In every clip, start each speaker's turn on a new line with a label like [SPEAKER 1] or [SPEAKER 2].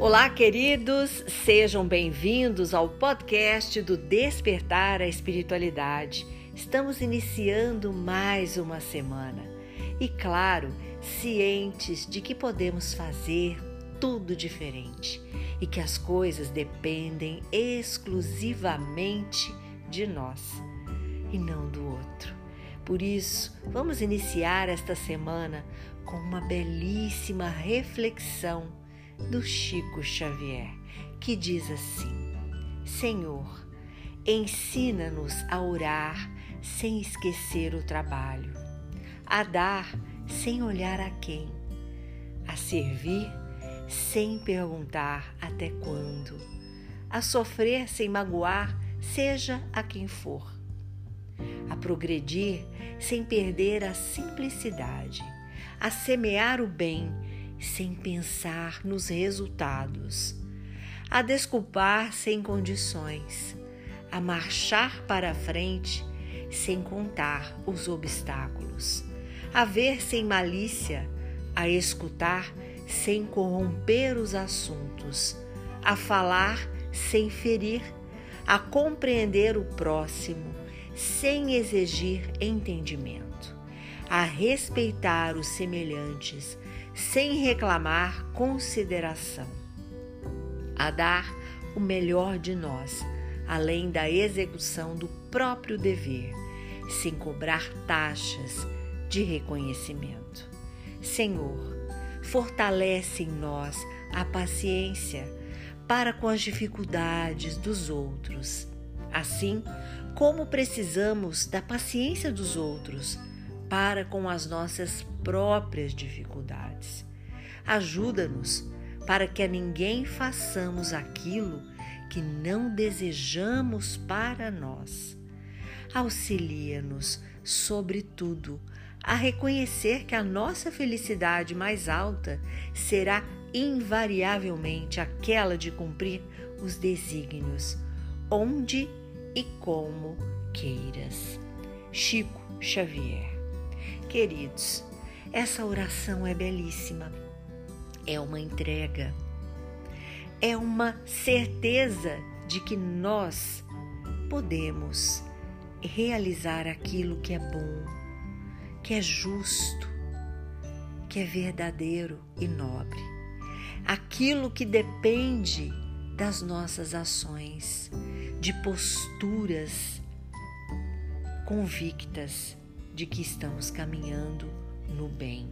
[SPEAKER 1] Olá, queridos, sejam bem-vindos ao podcast do Despertar a Espiritualidade. Estamos iniciando mais uma semana e, claro, cientes de que podemos fazer tudo diferente e que as coisas dependem exclusivamente de nós e não do outro. Por isso, vamos iniciar esta semana com uma belíssima reflexão do Chico Xavier, que diz assim: Senhor, ensina-nos a orar sem esquecer o trabalho, a dar sem olhar a quem, a servir sem perguntar até quando, a sofrer sem magoar, seja a quem for, a progredir sem perder a simplicidade, a semear o bem sem pensar nos resultados, a desculpar sem condições, a marchar para a frente sem contar os obstáculos, a ver sem malícia, a escutar sem corromper os assuntos, a falar sem ferir, a compreender o próximo sem exigir entendimento, a respeitar os semelhantes sem reclamar consideração, a dar o melhor de nós, além da execução do próprio dever, sem cobrar taxas de reconhecimento. Senhor, fortalece em nós a paciência para com as dificuldades dos outros, assim como precisamos da paciência dos outros para com as nossas próprias dificuldades. Ajuda-nos para que a ninguém façamos aquilo que não desejamos para nós. Auxilia-nos, sobretudo, a reconhecer que a nossa felicidade mais alta será invariavelmente aquela de cumprir os desígnios, onde e como queiras. Chico Xavier. Queridos, essa oração é belíssima. É uma entrega. É uma certeza de que nós podemos realizar aquilo que é bom, que é justo, que é verdadeiro e nobre. Aquilo que depende das nossas ações, de posturas convictas de que estamos caminhando no bem.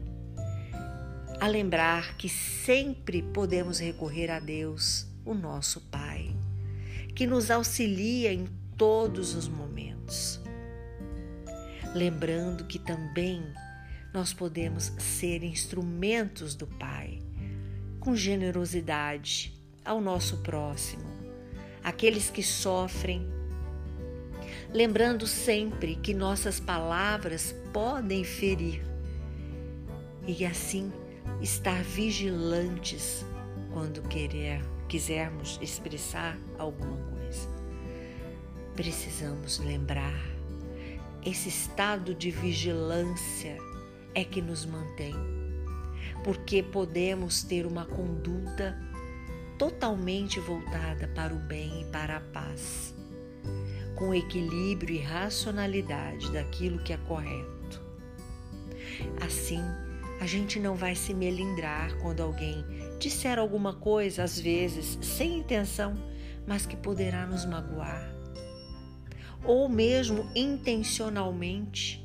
[SPEAKER 1] A lembrar que sempre podemos recorrer a Deus, o nosso Pai, que nos auxilia em todos os momentos. Lembrando que também nós podemos ser instrumentos do Pai, com generosidade ao nosso próximo, aqueles que sofrem. Lembrando sempre que nossas palavras podem ferir, e assim estar vigilantes quando querer, quisermos expressar alguma coisa. Precisamos lembrar, esse estado de vigilância é que nos mantém, porque podemos ter uma conduta totalmente voltada para o bem e para a paz, com equilíbrio e racionalidade daquilo que é correto. Assim, a gente não vai se melindrar quando alguém disser alguma coisa, às vezes sem intenção, mas que poderá nos magoar. Ou mesmo intencionalmente,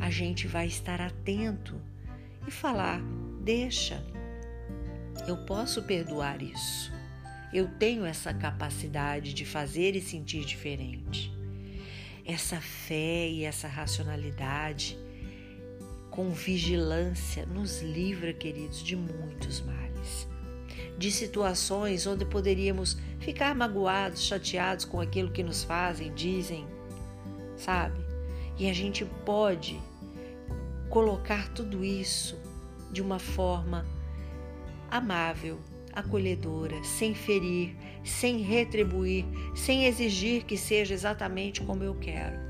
[SPEAKER 1] a gente vai estar atento e falar: deixa, eu posso perdoar isso. Eu tenho essa capacidade de fazer e sentir diferente. Essa fé e essa racionalidade com vigilância, nos livra, queridos, de muitos males. De situações onde poderíamos ficar magoados, chateados com aquilo que nos fazem, dizem, sabe? E a gente pode colocar tudo isso de uma forma amável, acolhedora, sem ferir, sem retribuir, sem exigir que seja exatamente como eu quero.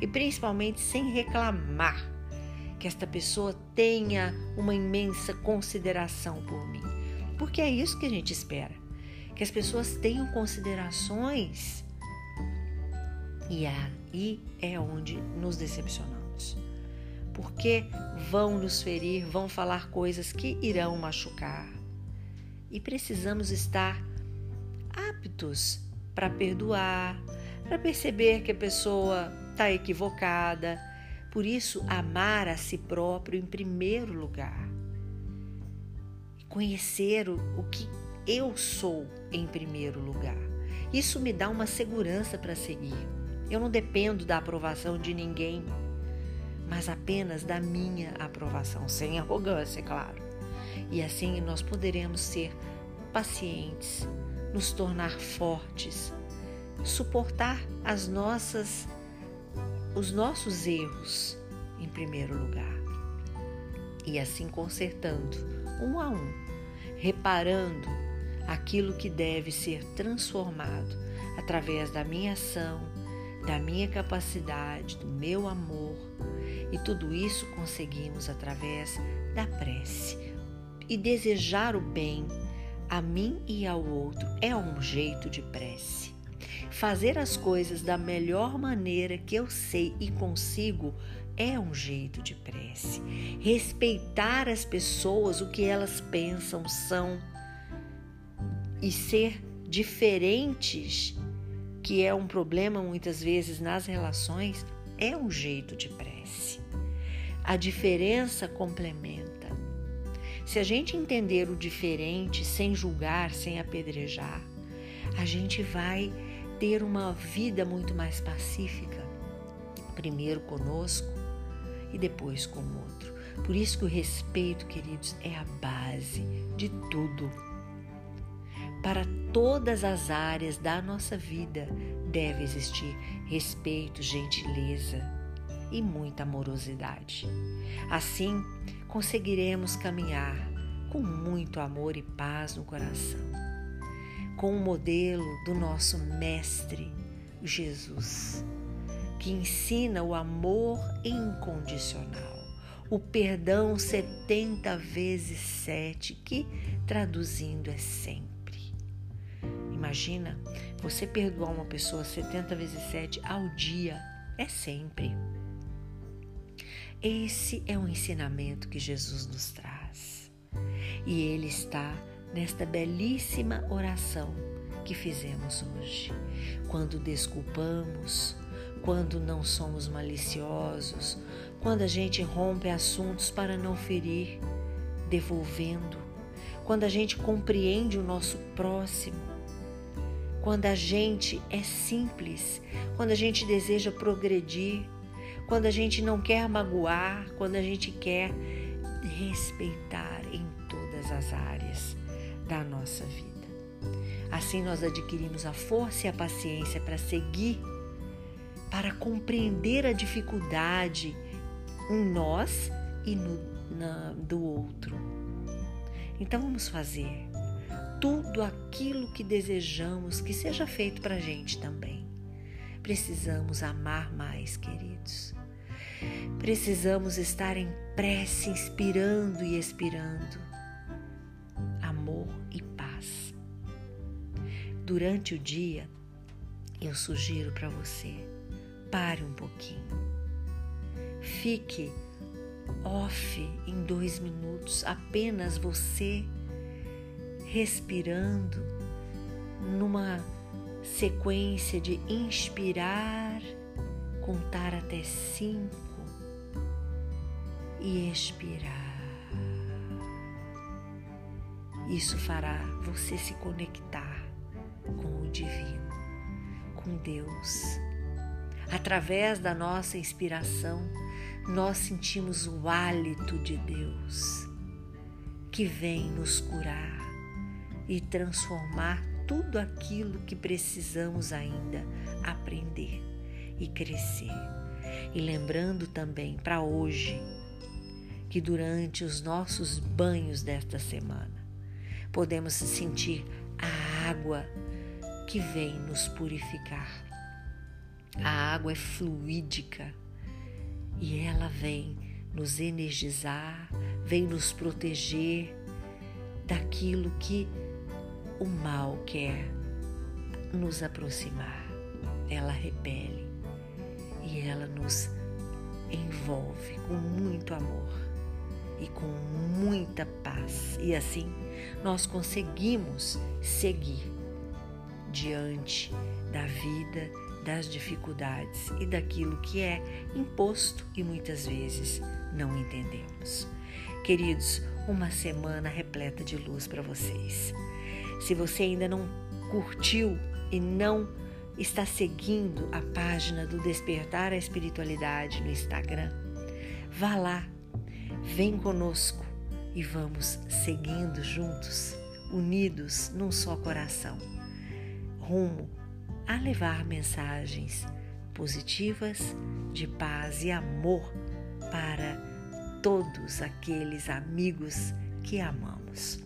[SPEAKER 1] E principalmente sem reclamar que esta pessoa tenha uma imensa consideração por mim. porque é isso que a gente espera. Que as pessoas tenham considerações. E aí é onde nos decepcionamos. Porque vão nos ferir, vão falar coisas que irão machucar. E precisamos estar aptos para perdoar, para perceber que a pessoa está equivocada. Por isso, amar a si próprio em primeiro lugar. Conhecer o, o que eu sou em primeiro lugar. Isso me dá uma segurança para seguir. Eu não dependo da aprovação de ninguém, mas apenas da minha aprovação, sem arrogância, claro. E assim nós poderemos ser pacientes, nos tornar fortes, suportar as nossas os nossos erros em primeiro lugar. E assim consertando um a um, reparando aquilo que deve ser transformado através da minha ação, da minha capacidade, do meu amor. E tudo isso conseguimos através da prece. E desejar o bem a mim e ao outro é um jeito de prece. Fazer as coisas da melhor maneira que eu sei e consigo é um jeito de prece. Respeitar as pessoas, o que elas pensam, são e ser diferentes, que é um problema muitas vezes nas relações, é um jeito de prece. A diferença complementa. Se a gente entender o diferente sem julgar, sem apedrejar, a gente vai ter uma vida muito mais pacífica, primeiro conosco e depois com o outro. Por isso que o respeito, queridos, é a base de tudo. Para todas as áreas da nossa vida deve existir respeito, gentileza e muita amorosidade. Assim, conseguiremos caminhar com muito amor e paz no coração, com o modelo do nosso Mestre Jesus, que ensina o amor incondicional, o perdão 70 vezes 7, que traduzindo é sempre. Imagina você perdoar uma pessoa 70 vezes 7 ao dia, é sempre. Esse é o ensinamento que Jesus nos traz. E ele está nesta belíssima oração que fizemos hoje. Quando desculpamos, quando não somos maliciosos, quando a gente rompe assuntos para não ferir, devolvendo, quando a gente compreende o nosso próximo, quando a gente é simples, quando a gente deseja progredir, quando a gente não quer magoar, quando a gente quer respeitar em todas as áreas da nossa vida. Assim nós adquirimos a força e a paciência para seguir, para compreender a dificuldade em nós e no, na, do outro. Então vamos fazer tudo aquilo que desejamos que seja feito para gente também. Precisamos amar mais, queridos. Precisamos estar em prece, inspirando e expirando Durante o dia, eu sugiro para você, pare um pouquinho. Fique off em dois minutos, apenas você respirando numa sequência de inspirar, contar até cinco e expirar. Isso fará você se conectar divino, com Deus. Através da nossa inspiração, nós sentimos o hálito de Deus que vem nos curar e transformar tudo aquilo que precisamos ainda aprender e crescer. E lembrando também para hoje que durante os nossos banhos desta semana podemos sentir a água que vem nos purificar. A água é fluídica e ela vem nos energizar, vem nos proteger daquilo que o mal quer nos aproximar. Ela repele e ela nos envolve com muito amor e com muita paz. E assim nós conseguimos seguir diante da vida, das dificuldades e daquilo que é imposto e muitas vezes não entendemos. Queridos, uma semana repleta de luz para vocês. Se você ainda não curtiu e não está seguindo a página do Despertar a Espiritualidade no Instagram, vá lá, vem conosco e vamos seguindo juntos, unidos num só coração, rumo a levar mensagens positivas de paz e amor para todos aqueles amigos que amamos.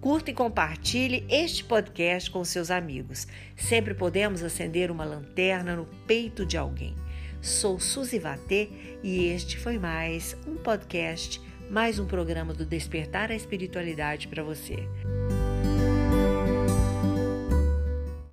[SPEAKER 1] Curta e compartilhe este podcast com seus amigos. Sempre podemos acender uma lanterna no peito de alguém. Sou Suzy Vatê e este foi mais um podcast, mais um programa do Despertar a Espiritualidade para você.